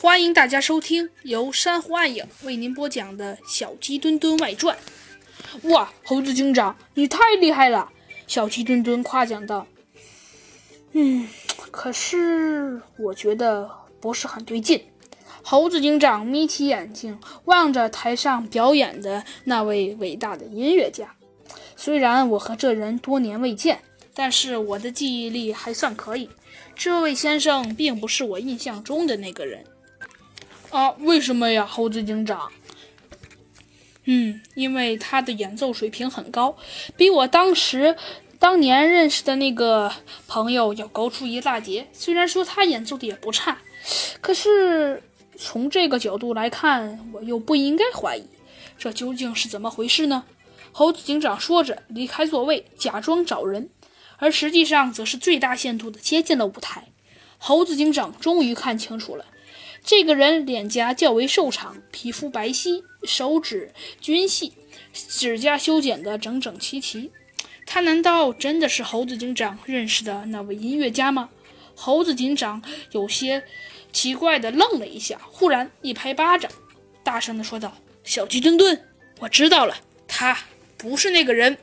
欢迎大家收听由珊瑚暗影为您播讲的《小鸡墩墩外传》。哇，猴子警长，你太厉害了！小鸡墩墩夸奖道。嗯，可是我觉得不是很对劲。猴子警长眯起眼睛，望着台上表演的那位伟大的音乐家。虽然我和这人多年未见，但是我的记忆力还算可以。这位先生并不是我印象中的那个人。啊，为什么呀，猴子警长？嗯，因为他的演奏水平很高，比我当时当年认识的那个朋友要高出一大截。虽然说他演奏的也不差，可是从这个角度来看，我又不应该怀疑。这究竟是怎么回事呢？猴子警长说着，离开座位，假装找人，而实际上则是最大限度的接近了舞台。猴子警长终于看清楚了。这个人脸颊较为瘦长，皮肤白皙，手指均细，指甲修剪得整整齐齐。他难道真的是猴子警长认识的那位音乐家吗？猴子警长有些奇怪地愣了一下，忽然一拍巴掌，大声地说道：“小鸡墩墩，我知道了，他不是那个人。”